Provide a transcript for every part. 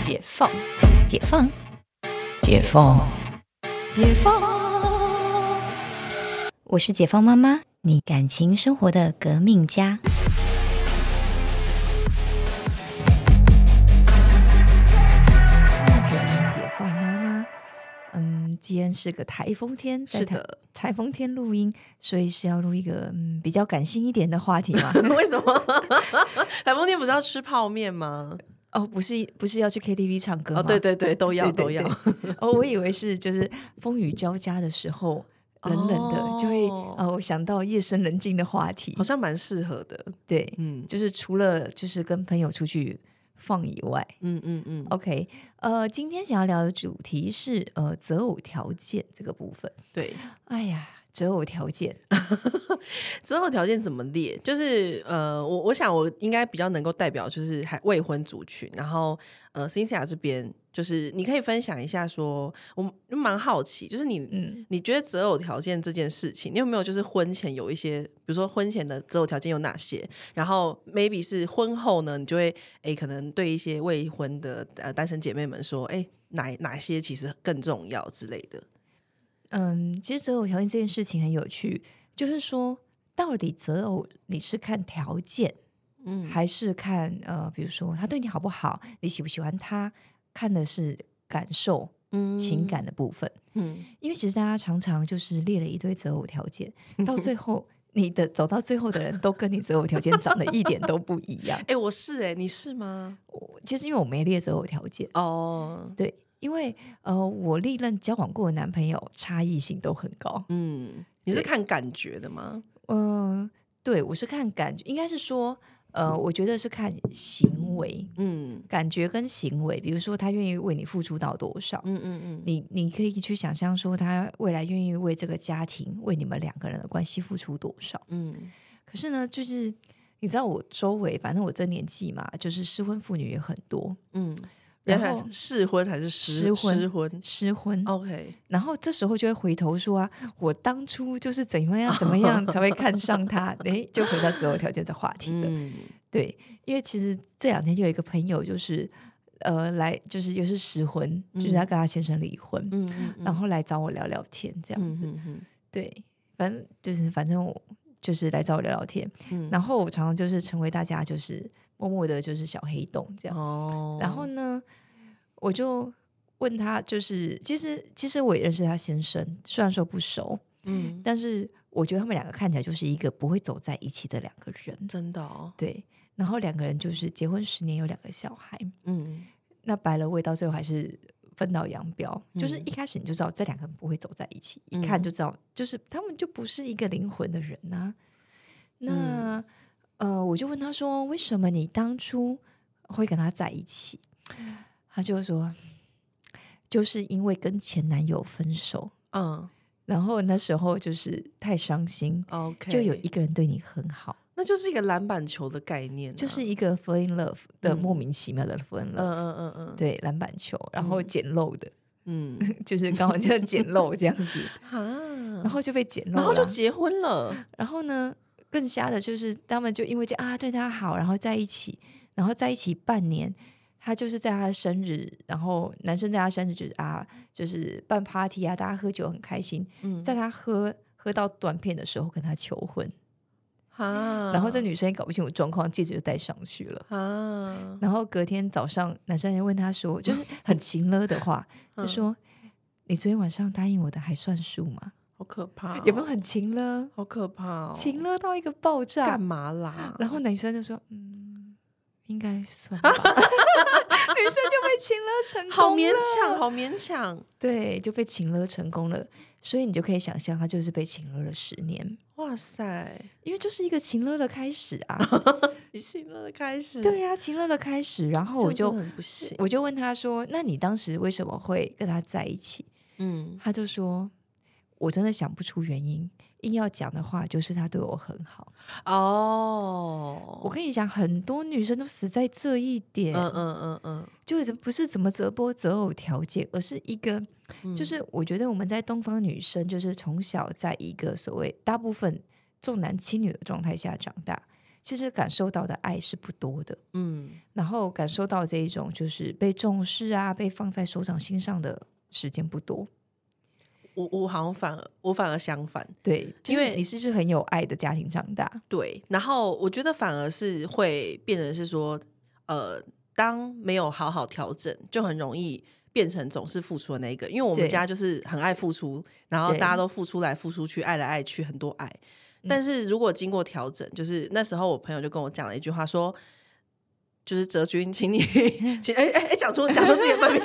解放，解放，解放，解放。我是解放妈妈，你感情生活的革命家。解放妈妈，嗯，今天是个台风天，在台是的，台风天录音，所以是要录一个嗯比较感性一点的话题嘛。为什么？台风天不是要吃泡面吗？哦，不是不是要去 KTV 唱歌吗？哦，对对对，都要都要。哦，我以为是就是风雨交加的时候，冷冷的、就会哦哦想到夜深人静的话题好。像蛮适合的。对，嗯就是除了就是跟朋友出去放以外嗯嗯嗯，，OK，呃，今天想要聊的主题是呃择偶条件这个部分。对，哎呀，择偶条件，择偶条件怎么列？就是呃，我我想我应该比较能够代表就是还未婚族群，然后呃，Cynthia 这边就是你可以分享一下说，我就蛮好奇，就是你嗯，你觉得择偶条件这件事情，你有没有就是婚前有一些，比如说婚前的择偶条件有哪些？然后 maybe 是婚后呢，你就会诶可能对一些未婚的呃单身姐妹们说，诶哪哪些其实更重要之类的。嗯，其实择偶条件这件事情很有趣，就是说，到底择偶你是看条件，嗯还是看呃，比如说他对你好不好，你喜不喜欢他，看的是感受、嗯情，感的部分。嗯，因为其实大家常常就是列了一堆择偶条件，到最后你的走到最后的人都跟你择偶条件长得一点都不一样。诶，我是诶，你是吗？我其实因为我没列择偶条件，哦，对，因为呃，我历任交往过的男朋友差异性都很高。嗯，你是看感觉的吗？嗯、对我是看感觉，应该是说，呃，我觉得是看行为，嗯感觉跟行为，比如说他愿意为你付出到多少，嗯嗯嗯，你你可以去想象说他未来愿意为这个家庭、为你们两个人的关系付出多少。嗯可是呢，就是你知道我周围，反正我这年纪嘛，就是失婚妇女也很多，嗯，然然后后试婚还是失失婚失婚？失婚，？OK，然后这时候就会回头说啊，我当初就是怎么样怎么样才会 看上他，诶，就回到择偶条件这话题了。嗯。对，因为其实这两天就有一个朋友，就是呃来，就是又是失婚，就是他跟他先生离婚，嗯嗯，然后来找我聊聊天，这样子。对，反正就是反正我就是来找我聊聊天，嗯。然后我常常就是成为大家就是默默的就是小黑洞这样。哦，然后呢，我就问他，就是其实其实我也认识他先生，虽然说不熟，嗯，但是我觉得他们两个看起来就是一个不会走在一起的两个人。真的哦，对，然后两个人就是结婚十年有两个小孩，嗯那白了味到最后还是分道扬镳。就是嗯。一开始你就知道这两个人不会走在一起，一看就知道，就是他们就不是一个灵魂的人呐、那、嗯呃，我就问他说，为什么你当初会跟他在一起？他就说，就是因为跟前男友分手，嗯。然后那时候就是太伤心，，OK，就有一个人对你很好。那就是一个篮板球的概念啊，就是一个 fall in love 的嗯。莫名其妙的 fall in 嗯 love，、嗯嗯嗯，对篮板球，然后捡漏的，嗯。就是刚好这样捡漏这样子，啊，然后就被捡漏，然后就结婚了，然后呢，更瞎的就是他们就因为这啊对他好，然后在一起，然后在一起半年，他就是在他的生日，然后男生在他生日就是啊就是办 party 啊，大家喝酒很开心，嗯在他喝喝到断片的时候跟他求婚，啊，然后这女生也搞不清楚状况，戒指就戴上去了。啊，然后隔天早上，男生还问他说，就是很情勒的话，嗯就说：“你昨天晚上答应我的还算数吗？好可怕哦，有没有很情了？好可怕哦，情了到一个爆炸干？”嘛啦？然后男生就说：“嗯，应该算吧。”女生就被情了成功了好勉强，好勉强，对，就被情了成功了。所以你就可以想象，他就是被情了了十年，哇塞，因为就是一个情了的开始啊。你信了的开始，对呀、情了的开始。然后我就不行，我就问他说：“那你当时为什么会跟他在一起？”嗯他就说：“我真的想不出原因，硬要讲的话，就是他对我很好。哦，我跟你讲，很多女生都死在这一点，嗯嗯嗯嗯，就是不是怎么择播择偶条件，而是一个，嗯就是我觉得我们在东方女生，就是从小在一个所谓大部分重男轻女的状态下长大，其实感受到的爱是不多的，嗯，然后感受到这一种就是被重视啊，被放在手掌心上的时间不多。我我好像反而我反而相反，对，因为你是是很有爱的家庭长大，对，然后我觉得反而是会变成是说，呃，当没有好好调整，就很容易变成总是付出的那一个。因为我们家就是很爱付出，然后大家都付出来付出去，爱来爱去，很多爱。但是如果经过调整，就是那时候我朋友就跟我讲了一句话，说，就是哲君，请你，请哎哎哎，讲出讲出自己的本名，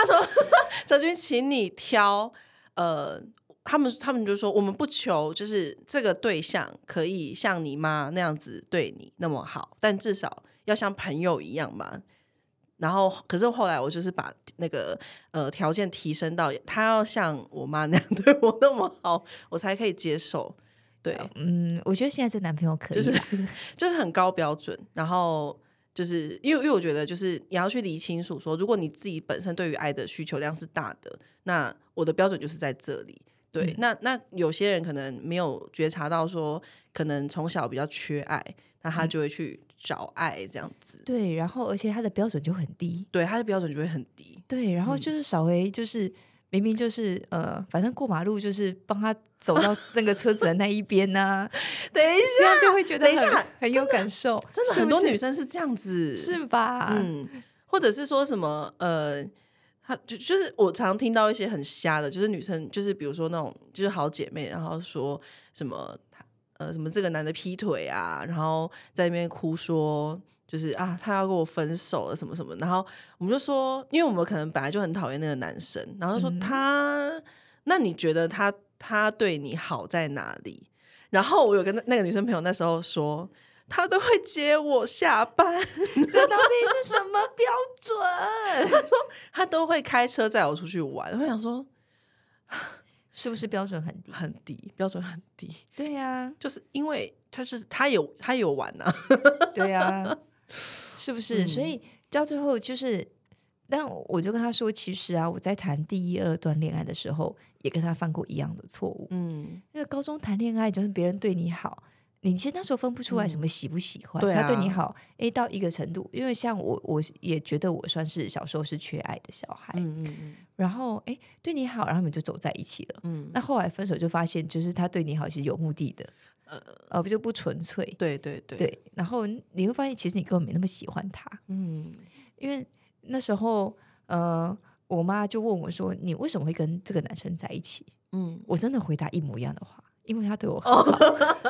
他说，哲君，请你挑，呃。他们他们就说，我们不求就是这个对象可以像你妈那样子对你那么好，但至少要像朋友一样嘛。然后，可是后来我就是把那个呃条件提升到他要像我妈那样对我那么好，我才可以接受。对，嗯，我觉得现在这男朋友可以就是，就是很高标准，然后就是因为因为我觉得就是你要去理清楚说，如果你自己本身对于爱的需求量是大的，那我的标准就是在这里。对，嗯那那有些人可能没有觉察到说，可能从小比较缺爱，那他就会去找爱这样子。对，然后而且他的标准就很低，对，他的标准就会很低。对，然后嗯就是稍微就是明明就是呃，反正过马路就是帮他走到 那个车子的那一边呐、等一这样就会觉得等一下很很有感受，真的很多女生是这样子，是吧？嗯，或者是说什么呃，她就就是我常听到一些很瞎的，就是女生就是比如说那种就是好姐妹，然后说什么呃什么这个男的劈腿啊，然后在那边哭说。就是啊，他要跟我分手了，什么什么，然后我们就说，因为我们可能本来就很讨厌那个男生，然后就说嗯他，那你觉得他他对你好在哪里？然后我有跟那那个女生朋友那时候说，他都会接我下班，这到底是什么标准？他都会开车载我出去玩。我想说 是不是标准很低？很低，标准很低，对呀、就是因为他是他有他有玩呐、对呀、是不是？所以到最后就是，但我就跟他说，其实啊，我在谈第一二段恋爱的时候，也跟他犯过一样的错误。嗯，因为高中谈恋爱，就是别人对你好，你其实那时候分不出来什么喜不喜欢。对啊他对你好，诶，到一个程度，因为像我，我也觉得我算是小时候是缺爱的小孩，嗯嗯嗯然后诶，对你好，然后你们就走在一起了。嗯，那后来分手就发现，就是他对你好是有目的的，呃呃，就不纯粹。对对对，对，然后你会发现，其实你根本没那么喜欢他，嗯因为那时候，呃，我妈就问我说：“你为什么会跟这个男生在一起？”嗯，我真的回答一模一样的话，因为他对我很好。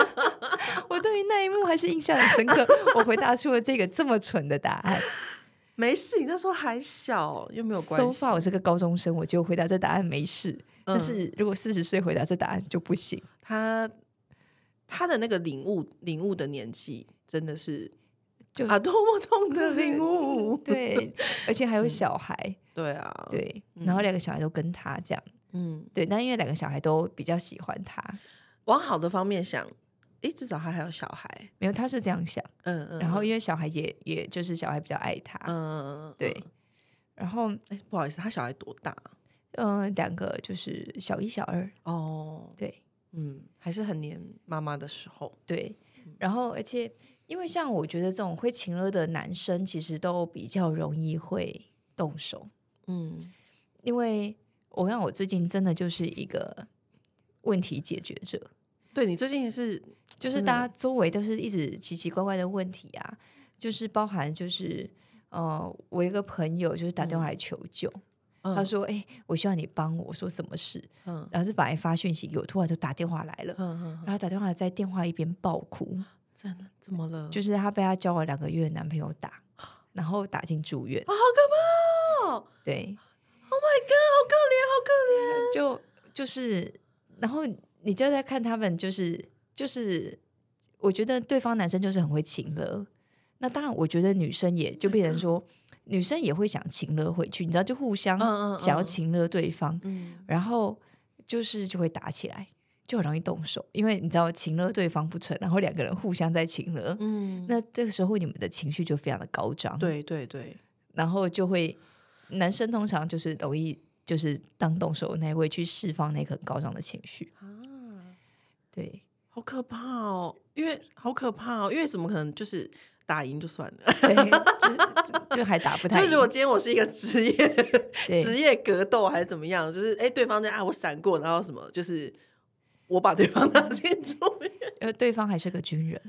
我对于那一幕还是印象很深刻，我回答出了这个这么蠢的答案。没事，你那时候还小，又没有关 so 系。far 我是个高中生，我就回答这答案没事。但嗯是如果四十岁回答这答案就不行。他他的那个领悟领悟的年纪真的是就啊，多么痛的领悟。对，而且还有小孩，对啊，，对，然后两个小孩都跟他这样，嗯，对，但因为两个小孩都比较喜欢他，往好的方面想，诶，至少他还有小孩。没有他是这样想，嗯嗯，然后因为小孩也也就是小孩比较爱他，嗯，对，然后哎，不好意思，他小孩多大？嗯、呃两个就是小一小二，哦，对嗯，还是很黏妈妈的时候。对，然后而且因为像我觉得这种会情勒的男生，其实都比较容易会动手，嗯。因为我看我最近真的就是一个问题解决者，对你最近是就是大家周围都是一直奇奇怪怪的问题啊，就是包含就是呃，我一个朋友就是打电话来求救，他说：“哎、我希望你帮我。”说：“什么事？”嗯然后就本来发讯息给我，突然就打电话来了，嗯嗯，然后打电话在电话一边爆哭，真的怎么了？就 是她被她交往两个月的男朋友打，然后打进住院。啊，好可怕哦对，！Oh my god，好可怜，好可怜。就就是，然后你就在看他们，就是就是，我觉得对方男生就是很会情了。那当然，我觉得女生也就变成说，女生也会想情勒回去，你知道，就互相想要情勒对方，嗯。然后就是就会打起来，就很容易动手，因为你知道情勒对方不成，然后两个人互相在情勒，嗯，那这个时候你们的情绪就非常的高涨，，对对对，然后就会男生通常就是容易就是当动手那一位去释放那个很高涨的情绪，啊，对，好好可怕哦，因为好可怕哦，因为怎么可能就是打赢就算了？对，就就还打不太。就是如果今天我是一个职业 职业格斗还是怎么样，就是哎，对方在啊我闪过，然后什么就是我把对方 打进住院呃，对方还是个军人，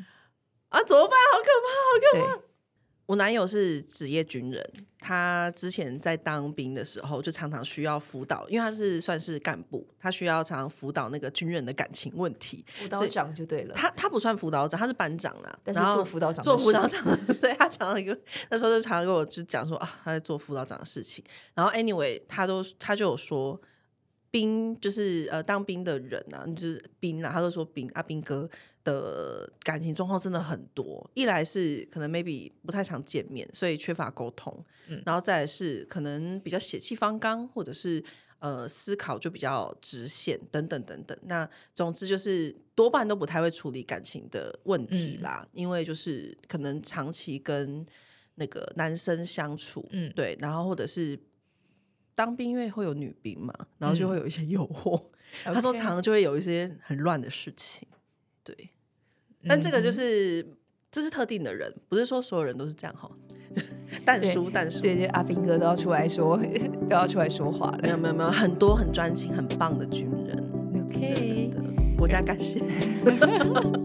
啊，怎么办？好可怕，好可怕！对，我男友是职业军人，他之前在当兵的时候就常常需要辅导，因为他是算是干部，他需要常常辅导那个军人的感情问题。辅导长就对了。他他不算辅导长，他是班长啦，但是然后做辅导长做辅事导长，对他常常跟那时候就常常跟我就讲说啊，他在做辅导长的事情。然后 anyway，他都他就有说，兵就是呃当兵的人啊，就是兵啊，他都说兵啊兵哥的感情状况真的很多。一来是可能 maybe 不太常见面，所以缺乏沟通，然后再来是可能比较血气方刚，或者是。呃，思考就比较直线，等等等等。那总之就是多半都不太会处理感情的问题啦，因为就是可能长期跟那个男生相处，嗯对，然后或者是当兵，因为会有女兵嘛，然后就会有一些诱惑。他说常常就会有一些很乱的事情，对。但这个就是、这是特定的人，不是说所有人都是这样哈。淡对叔，淡叔，对对，阿兵哥都要出来说，都要出来说话了。没有没有没有，很多很专情、很棒的军人。OK，真的，国家感谢。